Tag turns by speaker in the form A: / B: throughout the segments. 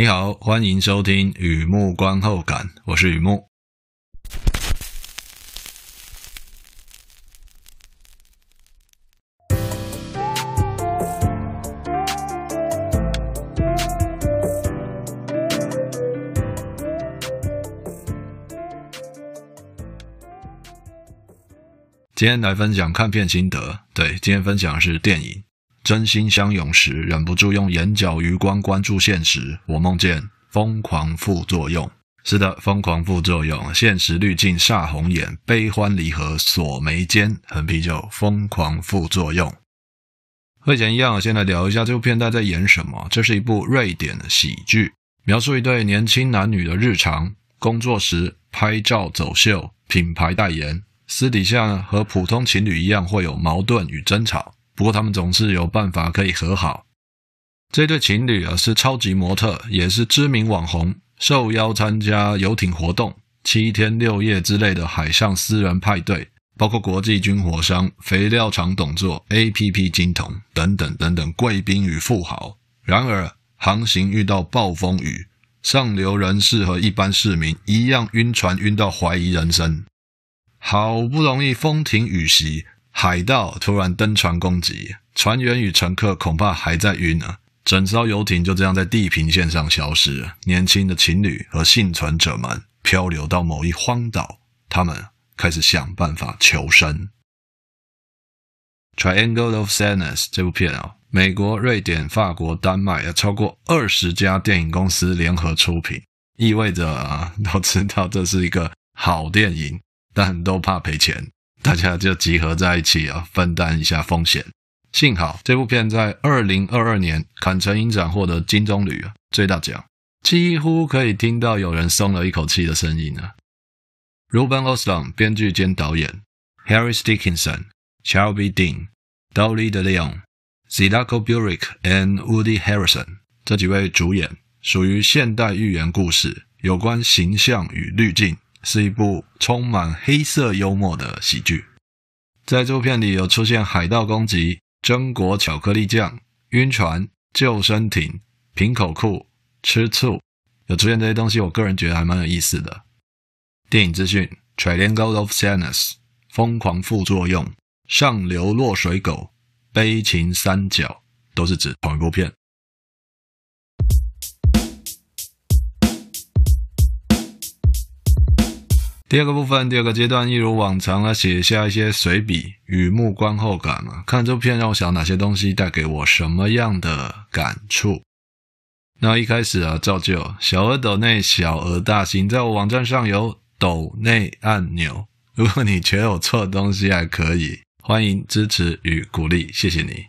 A: 你好，欢迎收听雨木观后感，我是雨木。今天来分享看片心得，对，今天分享的是电影。真心相拥时，忍不住用眼角余光关注现实。我梦见疯狂副作用。是的，疯狂副作用，现实滤镜煞红眼，悲欢离合锁眉间。横啤酒，疯狂副作用。和以前一样，先来聊一下这部片在在演什么。这是一部瑞典的喜剧，描述一对年轻男女的日常：工作时拍照走秀、品牌代言，私底下和普通情侣一样会有矛盾与争吵。不过他们总是有办法可以和好。这对情侣啊是超级模特，也是知名网红，受邀参加游艇活动、七天六夜之类的海上私人派对，包括国际军火商、肥料厂董座、APP 金童等等等等贵宾与富豪。然而航行遇到暴风雨，上流人士和一般市民一样晕船晕到怀疑人生。好不容易风停雨息。海盗突然登船攻击，船员与乘客恐怕还在晕呢。整艘游艇就这样在地平线上消失了。年轻的情侣和幸存者们漂流到某一荒岛，他们开始想办法求生。Triangle of Sadness 这部片啊，美国、瑞典、法国、丹麦有超过二十家电影公司联合出品，意味着啊，都知道这是一个好电影，但都怕赔钱。大家就集合在一起啊，分担一下风险。幸好这部片在二零二二年坎城影展获得金棕榈啊最大奖，几乎可以听到有人松了一口气的声音啊。Ruben Ostlund 编剧兼导演，Harris Dickinson、Charlie Dean、Dolly De Leon、Zlatko Buric and Woody Harrison 这几位主演，属于现代寓言故事，有关形象与滤镜。是一部充满黑色幽默的喜剧，在这部片里有出现海盗攻击、榛果巧克力酱、晕船、救生艇、瓶口裤、吃醋，有出现这些东西，我个人觉得还蛮有意思的。电影资讯：Triangle of Sadness，疯狂副作用、上流落水狗、悲情三角，都是指同一部片。第二个部分，第二个阶段，一如往常来写下一些随笔、雨木观后感嘛。看这部片让我想哪些东西带给我什么样的感触？那一开始啊，照旧，小额斗内，小额大新，在我网站上有斗内按钮。如果你觉得我错的东西还可以，欢迎支持与鼓励，谢谢你。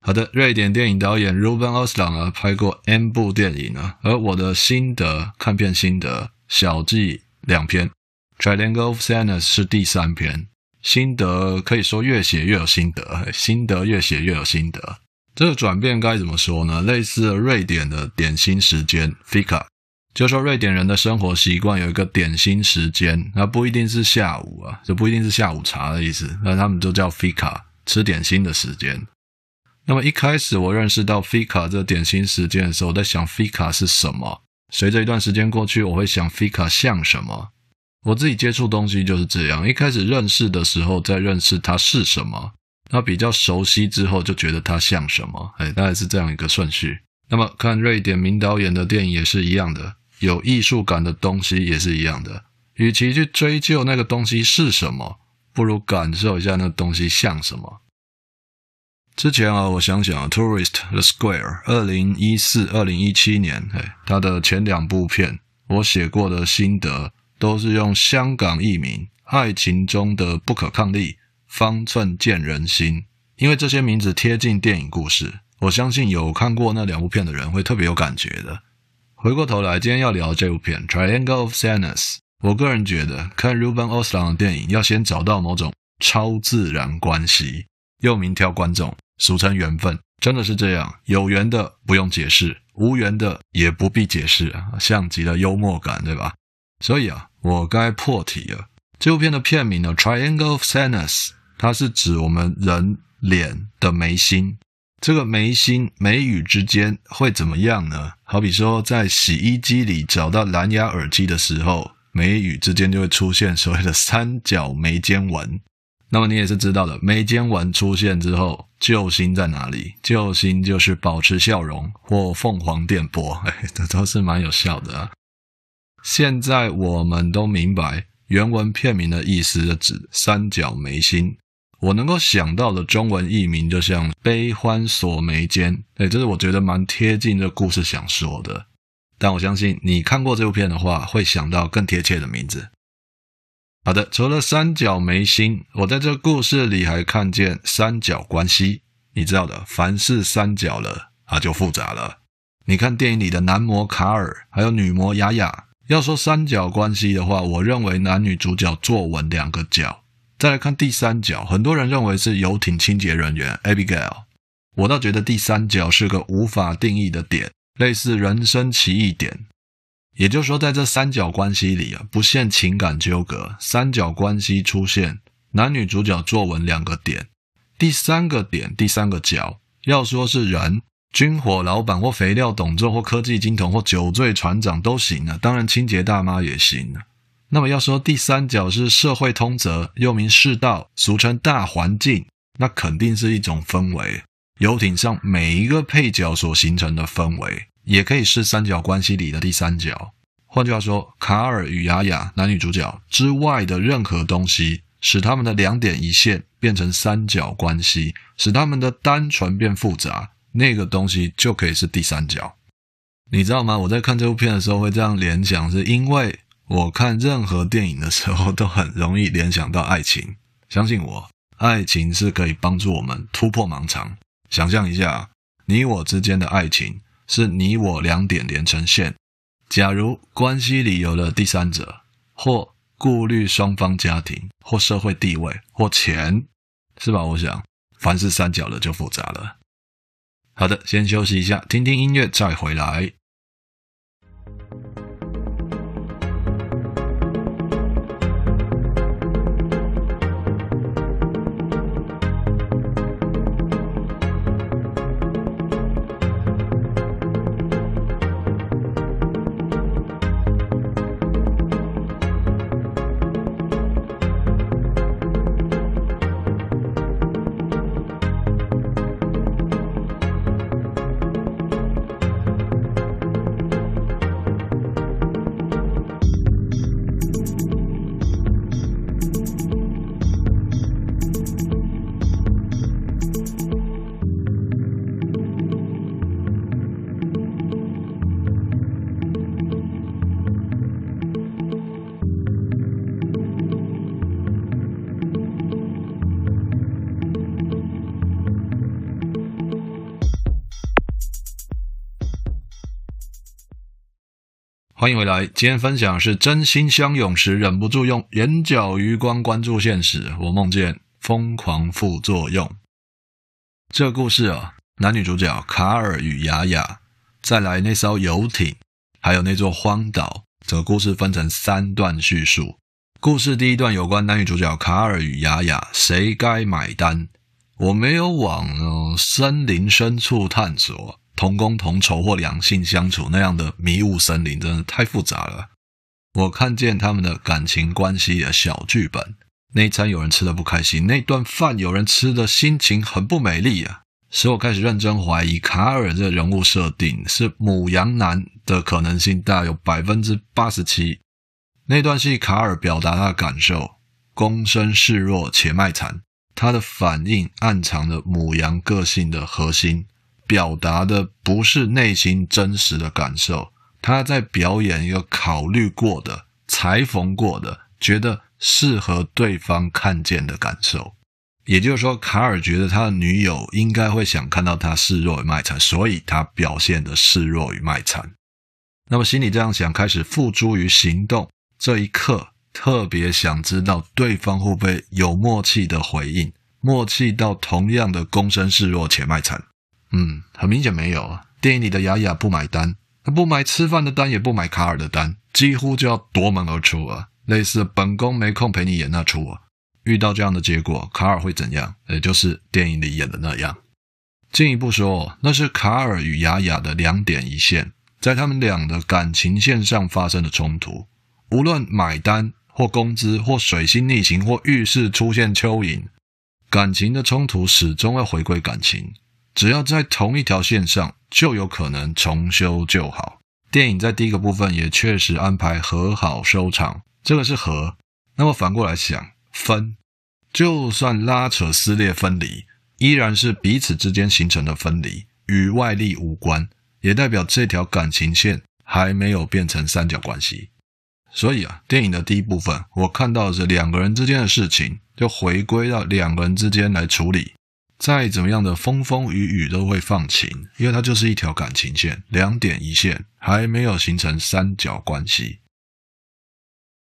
A: 好的，瑞典电影导演 Ruben o s l a n 呢，拍过 N 部电影啊，而我的心得，看片心得小记。两篇，《Triangle of Sadness》是第三篇，心得可以说越写越有心得，心得越写越有心得。这个转变该怎么说呢？类似瑞典的点心时间 Fika，就说瑞典人的生活习惯有一个点心时间，那不一定是下午啊，这不一定是下午茶的意思，那他们就叫 Fika，吃点心的时间。那么一开始我认识到 Fika 这点心时间的时候，我在想 Fika 是什么？随着一段时间过去，我会想 Fika 像什么？我自己接触东西就是这样，一开始认识的时候，在认识它是什么，那比较熟悉之后，就觉得它像什么，哎，大概是这样一个顺序。那么看瑞典名导演的电影也是一样的，有艺术感的东西也是一样的。与其去追究那个东西是什么，不如感受一下那东西像什么。之前啊，我想想，《Tourist the Square》二零一四、二零一七年，嘿，他的前两部片，我写过的心得都是用香港译名，《爱情中的不可抗力》、《方寸见人心》，因为这些名字贴近电影故事，我相信有看过那两部片的人会特别有感觉的。回过头来，今天要聊这部片《Triangle of Sadness》，我个人觉得看 Ruben Ostlund 的电影，要先找到某种超自然关系，又名挑观众。俗称缘分，真的是这样。有缘的不用解释，无缘的也不必解释啊，像极了幽默感，对吧？所以啊，我该破题了。这部片的片名呢，《Triangle of s a n n e s s》，它是指我们人脸的眉心，这个眉心眉宇之间会怎么样呢？好比说，在洗衣机里找到蓝牙耳机的时候，眉宇之间就会出现所谓的三角眉间纹。那么你也是知道的，眉间纹出现之后，救星在哪里？救星就是保持笑容或凤凰电波，哎，这都是蛮有效的啊。现在我们都明白原文片名的意思，指三角眉心。我能够想到的中文译名就像“悲欢锁眉间”，哎，这是我觉得蛮贴近这故事想说的。但我相信你看过这部片的话，会想到更贴切的名字。好的，除了三角眉心，我在这故事里还看见三角关系。你知道的，凡是三角了，它就复杂了。你看电影里的男模卡尔，还有女模雅雅，要说三角关系的话，我认为男女主角坐稳两个角。再来看第三角，很多人认为是游艇清洁人员 Abigail，我倒觉得第三角是个无法定义的点，类似人生奇异点。也就是说，在这三角关系里啊，不限情感纠葛，三角关系出现，男女主角坐稳两个点，第三个点，第三个角，要说是人，军火老板或肥料董座或科技金童或酒醉船长都行啊，当然清洁大妈也行啊。那么要说第三角是社会通则，又名世道，俗称大环境，那肯定是一种氛围，游艇上每一个配角所形成的氛围。也可以是三角关系里的第三角。换句话说，卡尔与雅雅男女主角之外的任何东西，使他们的两点一线变成三角关系，使他们的单纯变复杂，那个东西就可以是第三角。你知道吗？我在看这部片的时候会这样联想，是因为我看任何电影的时候都很容易联想到爱情。相信我，爱情是可以帮助我们突破盲肠。想象一下，你我之间的爱情。是你我两点连成线。假如关系里有了第三者，或顾虑双方家庭，或社会地位，或钱，是吧？我想，凡是三角的就复杂了。好的，先休息一下，听听音乐，再回来。欢迎回来，今天分享是真心相拥时忍不住用眼角余光关注现实，我梦见疯狂副作用。这个故事啊，男女主角卡尔与雅雅，再来那艘游艇，还有那座荒岛，整个故事分成三段叙述。故事第一段有关男女主角卡尔与雅雅，谁该买单？我没有往、森林深处探索。同工同酬或两性相处那样的迷雾森林真的太复杂了。我看见他们的感情关系的小剧本。那一餐有人吃得不开心，那顿饭有人吃的心情很不美丽啊，使我开始认真怀疑卡尔这人物设定是母羊男的可能性大有百分之八十七。那段戏卡尔表达他的感受，躬身示弱且卖惨，他的反应暗藏着母羊个性的核心。表达的不是内心真实的感受，他在表演一个考虑过的、裁缝过的、觉得适合对方看见的感受。也就是说，卡尔觉得他的女友应该会想看到他示弱与卖惨，所以他表现的示弱与卖惨。那么心里这样想，开始付诸于行动。这一刻，特别想知道对方会不会有默契的回应，默契到同样的躬身示弱且卖惨。嗯，很明显没有啊。电影里的雅雅不买单，她不买吃饭的单，也不买卡尔的单，几乎就要夺门而出啊。类似本宫没空陪你演那出啊。遇到这样的结果，卡尔会怎样？也就是电影里演的那样。进一步说，那是卡尔与雅雅的两点一线，在他们俩的感情线上发生的冲突。无论买单或工资或水星逆行或浴室出现蚯蚓，感情的冲突始终要回归感情。只要在同一条线上，就有可能重修旧好。电影在第一个部分也确实安排和好收场，这个是和。那么反过来想，分，就算拉扯、撕裂、分离，依然是彼此之间形成的分离，与外力无关，也代表这条感情线还没有变成三角关系。所以啊，电影的第一部分，我看到的是两个人之间的事情，就回归到两个人之间来处理。再怎么样的风风雨雨都会放晴，因为它就是一条感情线，两点一线，还没有形成三角关系。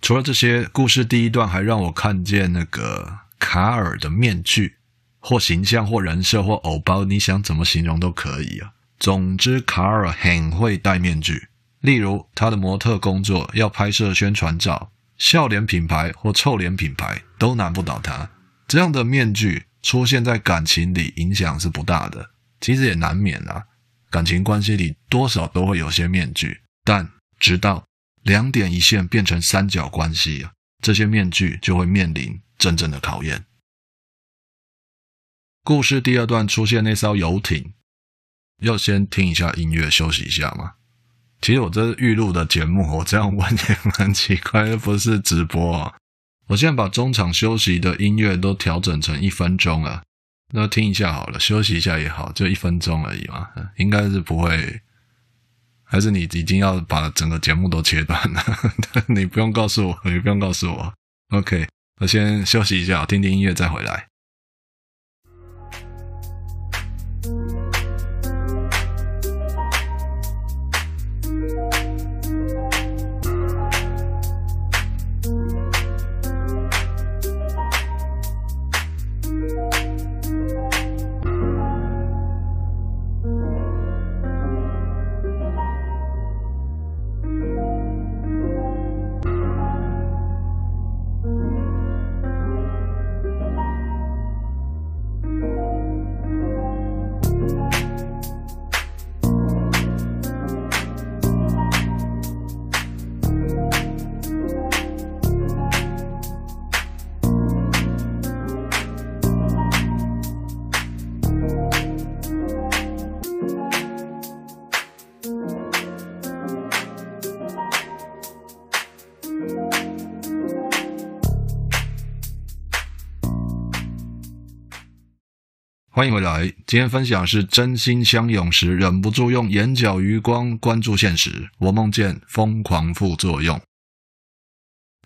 A: 除了这些，故事第一段还让我看见那个卡尔的面具，或形象，或人设，或偶包，你想怎么形容都可以啊。总之，卡尔很会戴面具。例如，他的模特工作要拍摄宣传照，笑脸品牌或臭脸品牌都难不倒他。这样的面具。出现在感情里影响是不大的，其实也难免啊。感情关系里多少都会有些面具，但直到两点一线变成三角关系啊，这些面具就会面临真正的考验。故事第二段出现那艘游艇，要先听一下音乐休息一下吗？其实我这是预录的节目，我这样问也蛮奇怪，又不是直播啊。我现在把中场休息的音乐都调整成一分钟了，那听一下好了，休息一下也好，就一分钟而已嘛，应该是不会，还是你已经要把整个节目都切断了？你不用告诉我，你不用告诉我，OK，我先休息一下，听听音乐再回来。欢迎回来，今天分享是真心相拥时忍不住用眼角余光关注现实，我梦见疯狂副作用。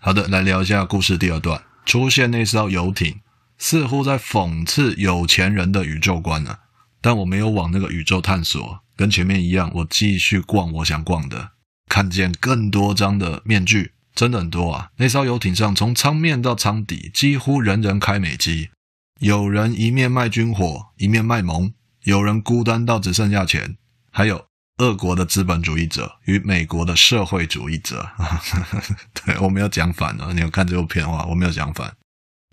A: 好的，来聊一下故事第二段，出现那艘游艇，似乎在讽刺有钱人的宇宙观呢、啊。但我没有往那个宇宙探索，跟前面一样，我继续逛我想逛的，看见更多张的面具，真的很多啊。那艘游艇上，从舱面到舱底，几乎人人开美机。有人一面卖军火，一面卖萌；有人孤单到只剩下钱；还有俄国的资本主义者与美国的社会主义者。对，我没有讲反了，你有看这部片的话，我没有讲反。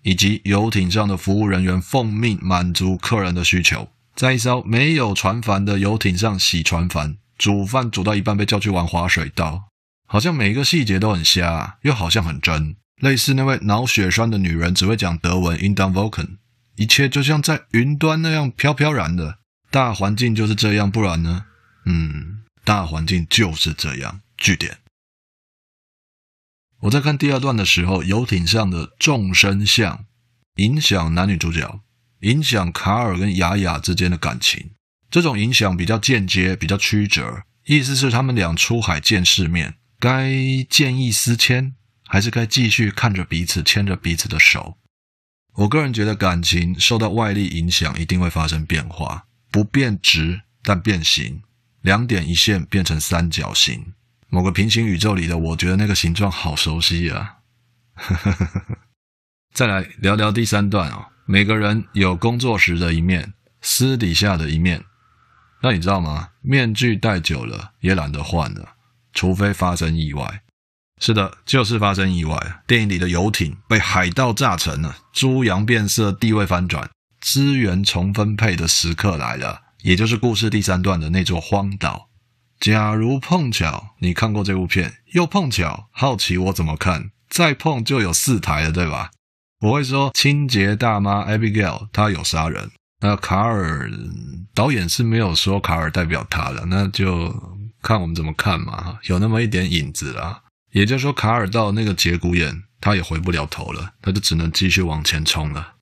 A: 以及游艇上的服务人员奉命满足客人的需求，在一艘没有船帆的游艇上洗船帆、煮饭煮到一半被叫去玩滑水道，好像每一个细节都很瞎，又好像很真。类似那位脑血栓的女人只会讲德文，in den Wolken 一切就像在云端那样飘飘然的，大环境就是这样，不然呢？嗯，大环境就是这样。句点。我在看第二段的时候，游艇上的众生相影响男女主角，影响卡尔跟雅雅之间的感情。这种影响比较间接，比较曲折。意思是他们俩出海见世面，该见异思迁，还是该继续看着彼此，牵着彼此的手？我个人觉得，感情受到外力影响，一定会发生变化，不变直，但变形，两点一线变成三角形。某个平行宇宙里的，我觉得那个形状好熟悉啊。再来聊聊第三段哦，每个人有工作时的一面，私底下的一面。那你知道吗？面具戴久了也懒得换了，除非发生意外。是的，就是发生意外。电影里的游艇被海盗炸沉了，猪羊变色，地位翻转，资源重分配的时刻来了。也就是故事第三段的那座荒岛。假如碰巧你看过这部片，又碰巧好奇我怎么看，再碰就有四台了，对吧？我会说清洁大妈 Abigail 她有杀人，那卡尔导演是没有说卡尔代表他了，那就看我们怎么看嘛，有那么一点影子啦。也就是说，卡尔到那个节骨眼，他也回不了头了，他就只能继续往前冲了。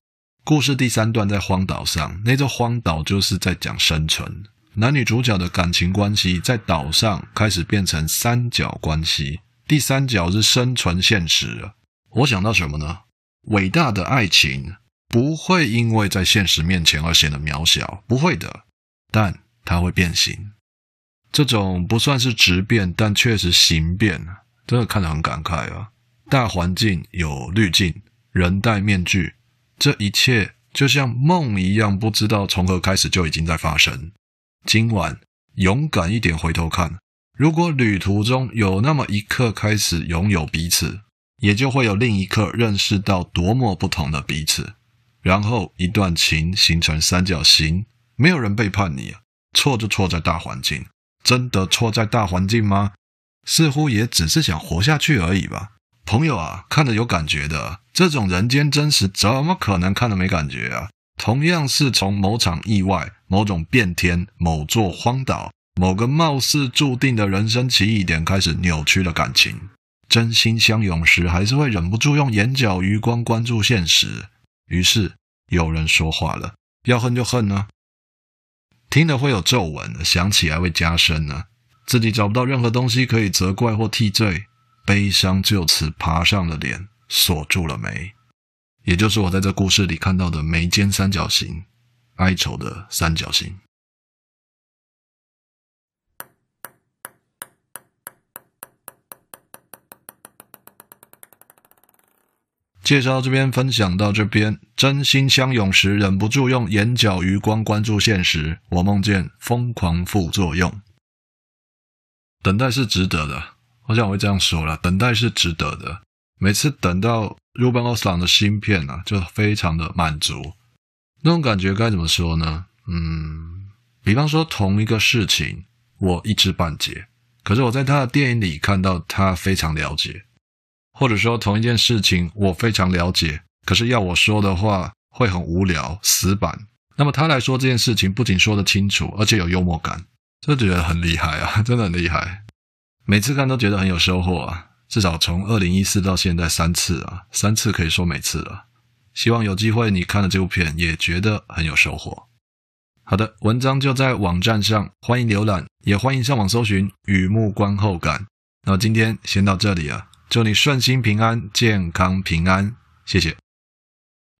A: 故事第三段在荒岛上，那座荒岛就是在讲生存。男女主角的感情关系在岛上开始变成三角关系，第三角是生存现实。我想到什么呢？伟大的爱情不会因为在现实面前而显得渺小，不会的，但它会变形。这种不算是质变，但确实形变，真的看得很感慨啊！大环境有滤镜，人戴面具，这一切就像梦一样，不知道从何开始就已经在发生。今晚勇敢一点，回头看，如果旅途中有那么一刻开始拥有彼此，也就会有另一刻认识到多么不同的彼此，然后一段情形成三角形。没有人背叛你啊，错就错在大环境，真的错在大环境吗？似乎也只是想活下去而已吧。朋友啊，看着有感觉的，这种人间真实，怎么可能看着没感觉啊？同样是从某场意外、某种变天、某座荒岛、某个貌似注定的人生奇异点开始扭曲了感情，真心相拥时，还是会忍不住用眼角余光关注现实。于是有人说话了：“要恨就恨呢。”听了会有皱纹，想起来会加深呢。自己找不到任何东西可以责怪或替罪，悲伤就此爬上了脸，锁住了眉。也就是我在这故事里看到的眉间三角形，哀愁的三角形。介绍到这边，分享到这边，真心相拥时，忍不住用眼角余光关注现实。我梦见疯狂副作用，等待是值得的。好像我会这样说了，等待是值得的。每次等到 Ruben Östlund 的新片啊，就非常的满足。那种感觉该怎么说呢？嗯，比方说同一个事情，我一知半解，可是我在他的电影里看到他非常了解；或者说同一件事情，我非常了解，可是要我说的话会很无聊、死板。那么他来说这件事情，不仅说得清楚，而且有幽默感，就觉得很厉害啊，真的很厉害。每次看都觉得很有收获啊。至少从二零一四到现在三次啊，三次可以说每次了。希望有机会你看了这部片也觉得很有收获。好的，文章就在网站上，欢迎浏览，也欢迎上网搜寻《雨幕观后感》。那今天先到这里啊，祝你顺心平安，健康平安，谢谢。